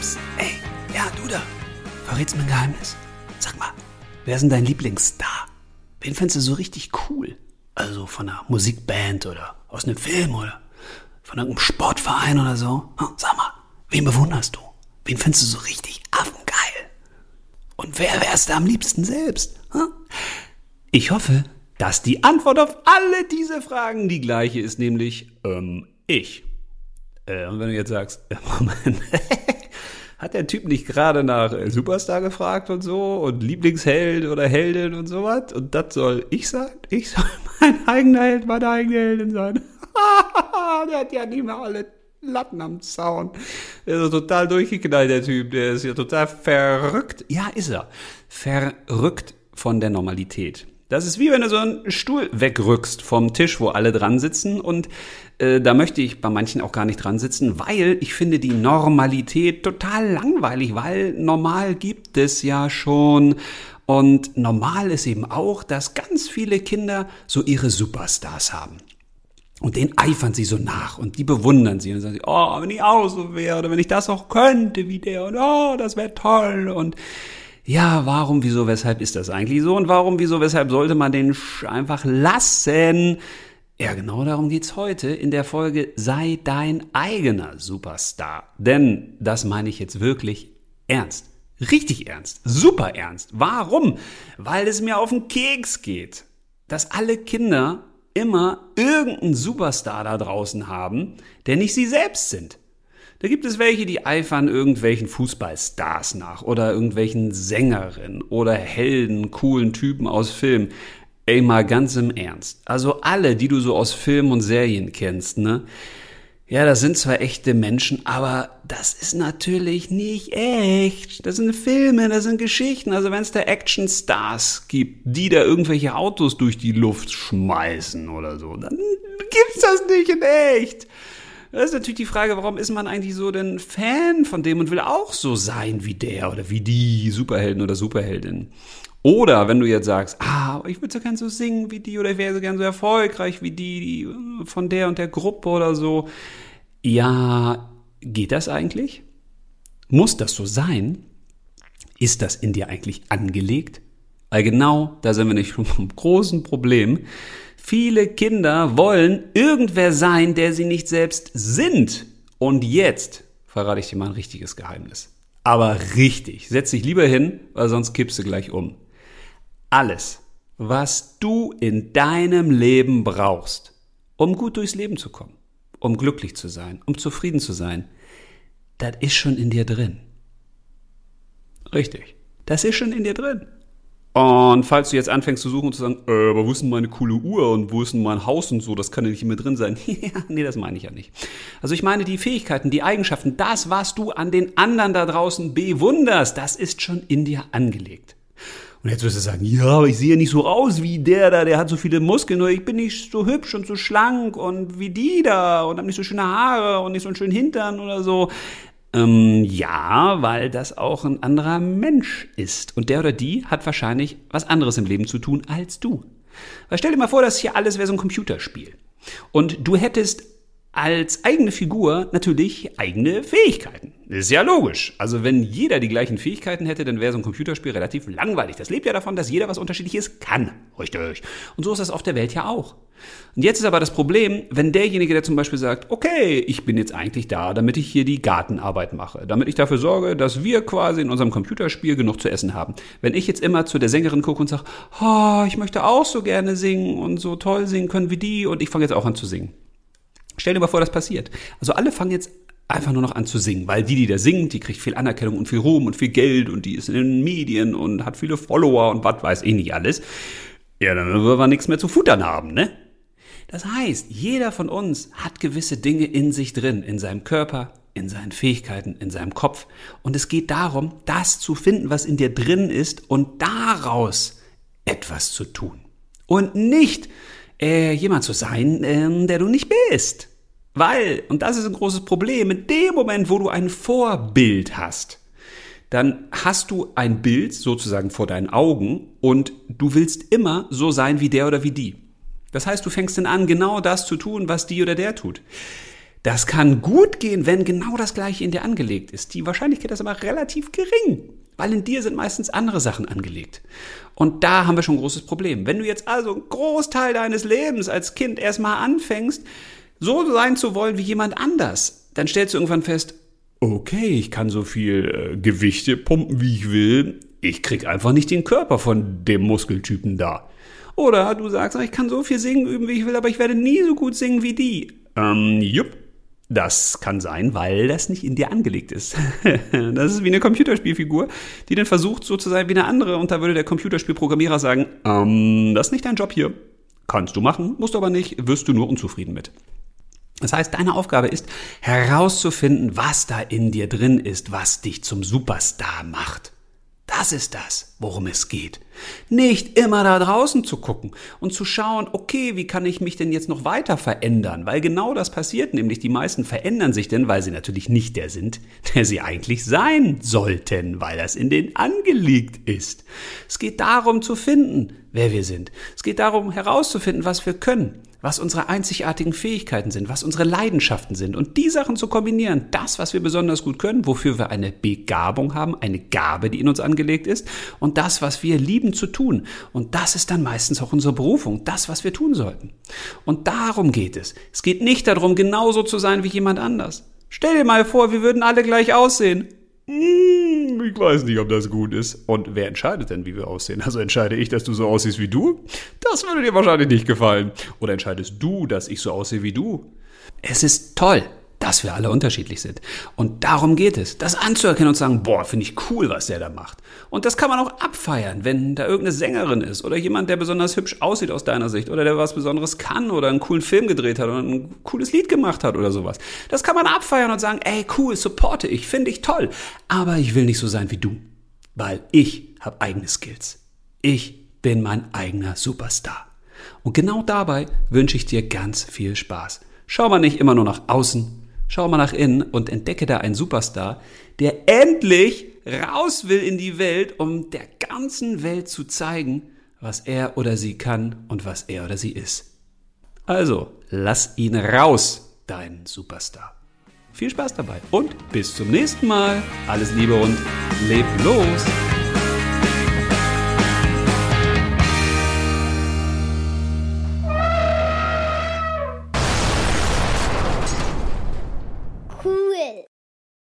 Psst, ey, ja, du da. Verrätst mir ein Geheimnis. Sag mal, wer ist denn dein Lieblingsstar? Wen findest du so richtig cool? Also von einer Musikband oder aus einem Film oder von irgendeinem Sportverein oder so? Hm, Sag mal, wen bewunderst du? Wen findest du so richtig wer wärst du am liebsten selbst? Ich hoffe, dass die Antwort auf alle diese Fragen die gleiche ist, nämlich ähm, ich. Äh, und wenn du jetzt sagst, äh, Moment, hat der Typ nicht gerade nach äh, Superstar gefragt und so und Lieblingsheld oder Heldin und sowas? Und das soll ich sein? Ich soll mein eigener Held, meine eigene Heldin sein. der hat ja nie mehr alle Latten am Zaun. Der ist total durchgeknallt, der Typ. Der ist ja total verrückt. Ja, ist er. Verrückt von der Normalität. Das ist wie wenn du so einen Stuhl wegrückst vom Tisch, wo alle dran sitzen. Und äh, da möchte ich bei manchen auch gar nicht dran sitzen, weil ich finde die Normalität total langweilig, weil normal gibt es ja schon. Und normal ist eben auch, dass ganz viele Kinder so ihre Superstars haben. Und den eifern sie so nach und die bewundern sie und sagen sie, oh, wenn ich auch so wäre oder wenn ich das auch könnte wie der und oh, das wäre toll und ja, warum, wieso, weshalb ist das eigentlich so und warum, wieso, weshalb sollte man den einfach lassen? Ja, genau darum geht's heute in der Folge Sei dein eigener Superstar. Denn das meine ich jetzt wirklich ernst. Richtig ernst. Super ernst. Warum? Weil es mir auf den Keks geht, dass alle Kinder immer irgendeinen Superstar da draußen haben, der nicht sie selbst sind. Da gibt es welche, die eifern irgendwelchen Fußballstars nach oder irgendwelchen Sängerinnen oder Helden, coolen Typen aus Filmen. Ey, mal ganz im Ernst. Also alle, die du so aus Filmen und Serien kennst, ne? Ja, das sind zwar echte Menschen, aber das ist natürlich nicht echt. Das sind Filme, das sind Geschichten. Also wenn es da Actionstars gibt, die da irgendwelche Autos durch die Luft schmeißen oder so, dann gibt's das nicht in echt. Das ist natürlich die Frage, warum ist man eigentlich so denn Fan von dem und will auch so sein wie der oder wie die Superhelden oder Superheldin? Oder wenn du jetzt sagst, ah, ich würde so gern so singen wie die oder ich wäre so gern so erfolgreich wie die, äh, von der und der Gruppe oder so. Ja, geht das eigentlich? Muss das so sein? Ist das in dir eigentlich angelegt? Weil genau da sind wir nicht vom großen Problem. Viele Kinder wollen irgendwer sein, der sie nicht selbst sind. Und jetzt verrate ich dir mal ein richtiges Geheimnis. Aber richtig. Setz dich lieber hin, weil sonst kippst du gleich um. Alles, was du in deinem Leben brauchst, um gut durchs Leben zu kommen, um glücklich zu sein, um zufrieden zu sein, das ist schon in dir drin. Richtig. Das ist schon in dir drin. Und falls du jetzt anfängst zu suchen und zu sagen, äh, aber wo ist denn meine coole Uhr und wo ist denn mein Haus und so, das kann ja nicht immer drin sein. nee, das meine ich ja nicht. Also ich meine die Fähigkeiten, die Eigenschaften, das, was du an den anderen da draußen bewunderst, das ist schon in dir angelegt. Und jetzt wirst du sagen, ja, aber ich sehe nicht so aus wie der da, der hat so viele Muskeln, oder ich bin nicht so hübsch und so schlank und wie die da und habe nicht so schöne Haare und nicht so einen schönen Hintern oder so. Ähm, ja, weil das auch ein anderer Mensch ist. Und der oder die hat wahrscheinlich was anderes im Leben zu tun als du. Weil stell dir mal vor, das hier alles wäre so ein Computerspiel. Und du hättest als eigene Figur natürlich eigene Fähigkeiten. Ist ja logisch. Also wenn jeder die gleichen Fähigkeiten hätte, dann wäre so ein Computerspiel relativ langweilig. Das lebt ja davon, dass jeder was Unterschiedliches kann. Richtig. Und so ist das auf der Welt ja auch. Und jetzt ist aber das Problem, wenn derjenige, der zum Beispiel sagt, okay, ich bin jetzt eigentlich da, damit ich hier die Gartenarbeit mache, damit ich dafür sorge, dass wir quasi in unserem Computerspiel genug zu essen haben. Wenn ich jetzt immer zu der Sängerin gucke und sage, oh, ich möchte auch so gerne singen und so toll singen können wie die und ich fange jetzt auch an zu singen Stell dir mal vor, das passiert. Also alle fangen jetzt einfach nur noch an zu singen, weil die, die da singt, die kriegt viel Anerkennung und viel Ruhm und viel Geld und die ist in den Medien und hat viele Follower und was weiß ich nicht alles. Ja, dann würden wir nichts mehr zu futtern haben, ne? Das heißt, jeder von uns hat gewisse Dinge in sich drin, in seinem Körper, in seinen Fähigkeiten, in seinem Kopf. Und es geht darum, das zu finden, was in dir drin ist und daraus etwas zu tun. Und nicht äh, jemand zu sein, äh, der du nicht bist. Weil, und das ist ein großes Problem, in dem Moment, wo du ein Vorbild hast, dann hast du ein Bild sozusagen vor deinen Augen und du willst immer so sein wie der oder wie die. Das heißt, du fängst dann an, genau das zu tun, was die oder der tut. Das kann gut gehen, wenn genau das Gleiche in dir angelegt ist. Die Wahrscheinlichkeit ist aber relativ gering, weil in dir sind meistens andere Sachen angelegt. Und da haben wir schon ein großes Problem. Wenn du jetzt also einen Großteil deines Lebens als Kind erstmal anfängst, so sein zu wollen wie jemand anders, dann stellst du irgendwann fest, okay, ich kann so viel äh, Gewichte pumpen, wie ich will. Ich krieg einfach nicht den Körper von dem Muskeltypen da. Oder du sagst, ich kann so viel singen üben, wie ich will, aber ich werde nie so gut singen wie die. Ähm, jupp. Das kann sein, weil das nicht in dir angelegt ist. das ist wie eine Computerspielfigur, die dann versucht, so zu sein wie eine andere. Und da würde der Computerspielprogrammierer sagen, ähm, das ist nicht dein Job hier. Kannst du machen, musst du aber nicht, wirst du nur unzufrieden mit. Das heißt, deine Aufgabe ist herauszufinden, was da in dir drin ist, was dich zum Superstar macht. Das ist das, worum es geht. Nicht immer da draußen zu gucken und zu schauen, okay, wie kann ich mich denn jetzt noch weiter verändern? Weil genau das passiert, nämlich die meisten verändern sich denn, weil sie natürlich nicht der sind, der sie eigentlich sein sollten, weil das in denen angelegt ist. Es geht darum zu finden, wer wir sind. Es geht darum herauszufinden, was wir können was unsere einzigartigen Fähigkeiten sind, was unsere Leidenschaften sind und die Sachen zu kombinieren, das, was wir besonders gut können, wofür wir eine Begabung haben, eine Gabe, die in uns angelegt ist und das, was wir lieben zu tun. Und das ist dann meistens auch unsere Berufung, das, was wir tun sollten. Und darum geht es. Es geht nicht darum, genauso zu sein wie jemand anders. Stell dir mal vor, wir würden alle gleich aussehen. Hm, ich weiß nicht, ob das gut ist. Und wer entscheidet denn, wie wir aussehen? Also entscheide ich, dass du so aussiehst wie du? Das würde dir wahrscheinlich nicht gefallen. Oder entscheidest du, dass ich so aussehe wie du? Es ist toll, dass wir alle unterschiedlich sind. Und darum geht es, das anzuerkennen und zu sagen, boah, finde ich cool, was der da macht. Und das kann man auch abfeiern, wenn da irgendeine Sängerin ist oder jemand, der besonders hübsch aussieht aus deiner Sicht oder der was Besonderes kann oder einen coolen Film gedreht hat oder ein cooles Lied gemacht hat oder sowas. Das kann man abfeiern und sagen, ey, cool, supporte ich, finde ich toll. Aber ich will nicht so sein wie du, weil ich habe eigene Skills. Ich bin mein eigener Superstar. Und genau dabei wünsche ich dir ganz viel Spaß. Schau mal nicht immer nur nach außen, Schau mal nach innen und entdecke da einen Superstar, der endlich raus will in die Welt, um der ganzen Welt zu zeigen, was er oder sie kann und was er oder sie ist. Also, lass ihn raus, dein Superstar. Viel Spaß dabei und bis zum nächsten Mal. Alles Liebe und leb los!